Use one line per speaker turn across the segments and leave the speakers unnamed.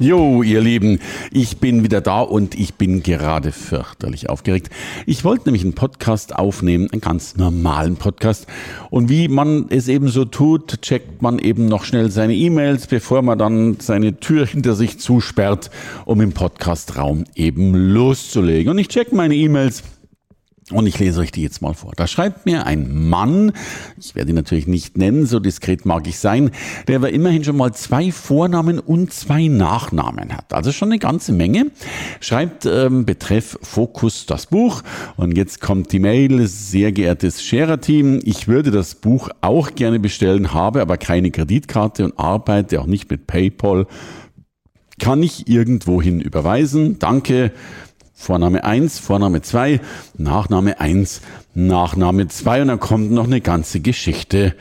Jo, ihr Lieben, ich bin wieder da und ich bin gerade fürchterlich aufgeregt. Ich wollte nämlich einen Podcast aufnehmen, einen ganz normalen Podcast. Und wie man es eben so tut, checkt man eben noch schnell seine E-Mails, bevor man dann seine Tür hinter sich zusperrt, um im Podcastraum eben loszulegen. Und ich check meine E-Mails und ich lese euch die jetzt mal vor. Da schreibt mir ein Mann, ich werde ihn natürlich nicht nennen, so diskret mag ich sein, der aber immerhin schon mal zwei Vornamen und zwei Nachnamen hat. Also schon eine ganze Menge. Schreibt ähm, betreff Fokus das Buch. Und jetzt kommt die Mail, sehr geehrtes Scherer-Team, ich würde das Buch auch gerne bestellen, habe aber keine Kreditkarte und arbeite auch nicht mit PayPal. Kann ich irgendwohin überweisen? Danke. Vorname 1, Vorname 2, Nachname 1, Nachname 2 und dann kommt noch eine ganze Geschichte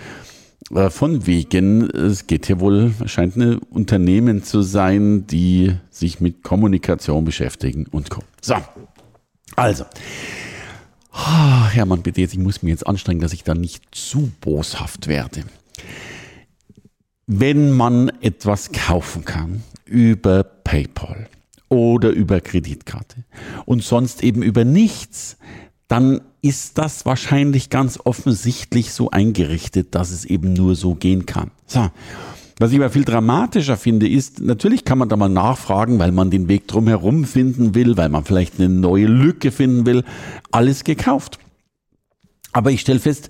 äh, von wegen, es geht hier wohl, scheint ein Unternehmen zu sein, die sich mit Kommunikation beschäftigen und Co. So, also. Ah, Hermann, bitte jetzt, ich muss mich jetzt anstrengen, dass ich da nicht zu boshaft werde. Wenn man etwas kaufen kann über PayPal, oder über Kreditkarte und sonst eben über nichts, dann ist das wahrscheinlich ganz offensichtlich so eingerichtet, dass es eben nur so gehen kann. So. Was ich aber viel dramatischer finde, ist, natürlich kann man da mal nachfragen, weil man den Weg drumherum finden will, weil man vielleicht eine neue Lücke finden will. Alles gekauft. Aber ich stelle fest,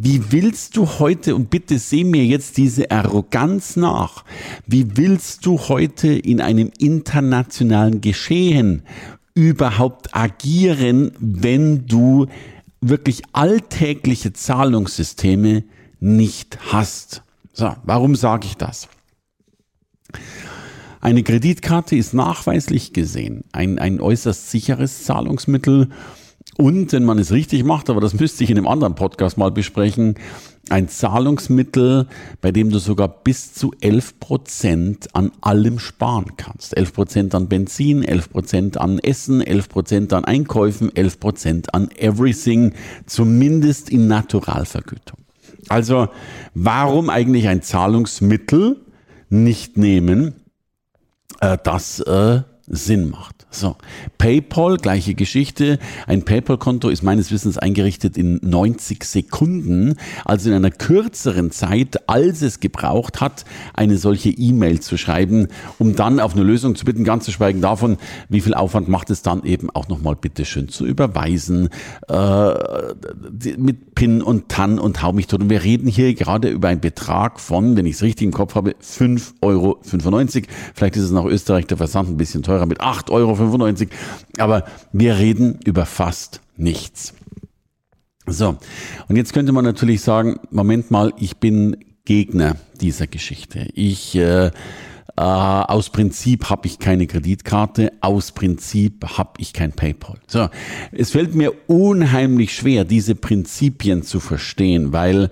wie willst du heute, und bitte seh mir jetzt diese Arroganz nach, wie willst du heute in einem internationalen Geschehen überhaupt agieren, wenn du wirklich alltägliche Zahlungssysteme nicht hast? So, warum sage ich das? Eine Kreditkarte ist nachweislich gesehen ein, ein äußerst sicheres Zahlungsmittel und wenn man es richtig macht, aber das müsste ich in einem anderen Podcast mal besprechen, ein Zahlungsmittel, bei dem du sogar bis zu 11 Prozent an allem sparen kannst. 11 Prozent an Benzin, 11 Prozent an Essen, 11 Prozent an Einkäufen, 11 Prozent an everything, zumindest in Naturalvergütung. Also warum eigentlich ein Zahlungsmittel nicht nehmen, äh, das äh, Sinn macht? So, PayPal, gleiche Geschichte. Ein PayPal-Konto ist meines Wissens eingerichtet in 90 Sekunden, also in einer kürzeren Zeit, als es gebraucht hat, eine solche E-Mail zu schreiben, um dann auf eine Lösung zu bitten, ganz zu schweigen davon, wie viel Aufwand macht es dann eben auch nochmal bitteschön zu überweisen, äh, mit PIN und TAN und hau mich tot. Und wir reden hier gerade über einen Betrag von, wenn ich es richtig im Kopf habe, 5,95 Euro. Vielleicht ist es nach Österreich der Versand ein bisschen teurer mit 8 Euro 95. Aber wir reden über fast nichts. So, und jetzt könnte man natürlich sagen, Moment mal, ich bin Gegner dieser Geschichte. Ich äh, äh, aus Prinzip habe ich keine Kreditkarte, aus Prinzip habe ich kein PayPal. So, es fällt mir unheimlich schwer, diese Prinzipien zu verstehen, weil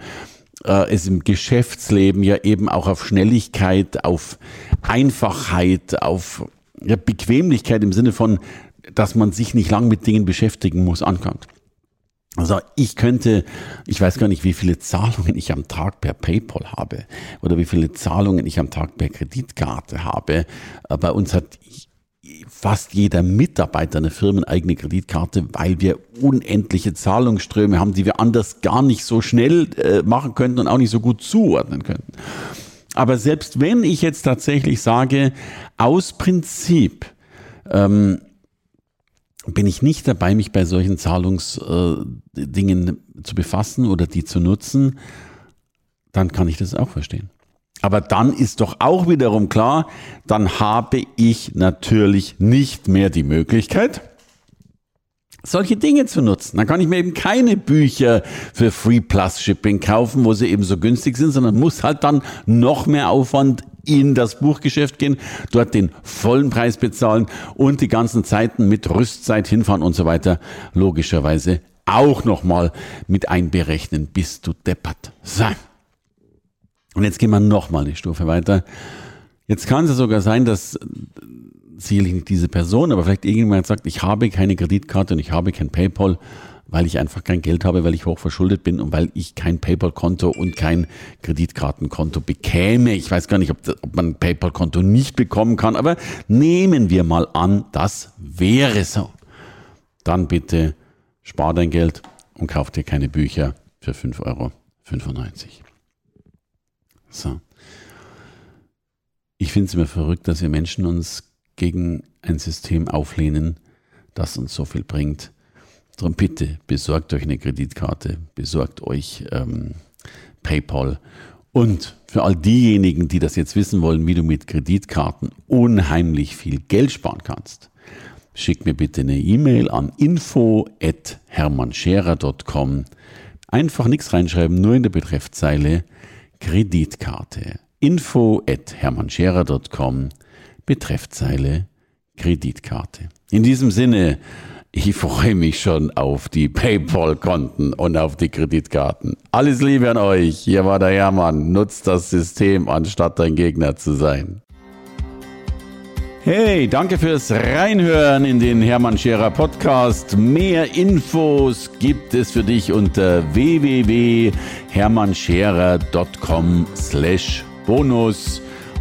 äh, es im Geschäftsleben ja eben auch auf Schnelligkeit, auf Einfachheit, auf ja, Bequemlichkeit im Sinne von, dass man sich nicht lang mit Dingen beschäftigen muss, ankommt. Also ich könnte, ich weiß gar nicht, wie viele Zahlungen ich am Tag per PayPal habe oder wie viele Zahlungen ich am Tag per Kreditkarte habe. Äh, bei uns hat fast jeder Mitarbeiter eine firmeneigene Kreditkarte, weil wir unendliche Zahlungsströme haben, die wir anders gar nicht so schnell äh, machen könnten und auch nicht so gut zuordnen könnten. Aber selbst wenn ich jetzt tatsächlich sage, aus Prinzip ähm, bin ich nicht dabei, mich bei solchen Zahlungsdingen äh, zu befassen oder die zu nutzen, dann kann ich das auch verstehen. Aber dann ist doch auch wiederum klar, dann habe ich natürlich nicht mehr die Möglichkeit, solche Dinge zu nutzen. Dann kann ich mir eben keine Bücher für Free Plus Shipping kaufen, wo sie eben so günstig sind, sondern muss halt dann noch mehr Aufwand in das Buchgeschäft gehen, dort den vollen Preis bezahlen und die ganzen Zeiten mit Rüstzeit hinfahren und so weiter logischerweise auch nochmal mit einberechnen. Bist du deppert. So. Und jetzt gehen wir nochmal eine Stufe weiter. Jetzt kann es sogar sein, dass sicherlich nicht diese Person, aber vielleicht irgendjemand sagt, ich habe keine Kreditkarte und ich habe kein PayPal, weil ich einfach kein Geld habe, weil ich hoch verschuldet bin und weil ich kein PayPal-Konto und kein Kreditkartenkonto bekäme. Ich weiß gar nicht, ob, ob man ein PayPal-Konto nicht bekommen kann, aber nehmen wir mal an, das wäre so. Dann bitte spar dein Geld und kauf dir keine Bücher für 5,95 Euro. So. Ich finde es immer verrückt, dass wir Menschen uns gegen ein System auflehnen, das uns so viel bringt. Darum bitte besorgt euch eine Kreditkarte, besorgt euch ähm, PayPal. Und für all diejenigen, die das jetzt wissen wollen, wie du mit Kreditkarten unheimlich viel Geld sparen kannst, schick mir bitte eine E-Mail an info@hermannscherer.com. Einfach nichts reinschreiben, nur in der Betreffzeile Kreditkarte. info@hermannscherer.com. Betreffzeile Kreditkarte. In diesem Sinne, ich freue mich schon auf die PayPal-Konten und auf die Kreditkarten. Alles Liebe an euch. Hier war der Hermann. Nutzt das System, anstatt dein Gegner zu sein. Hey, danke fürs Reinhören in den Hermann Scherer Podcast. Mehr Infos gibt es für dich unter www.hermannscherer.com slash bonus.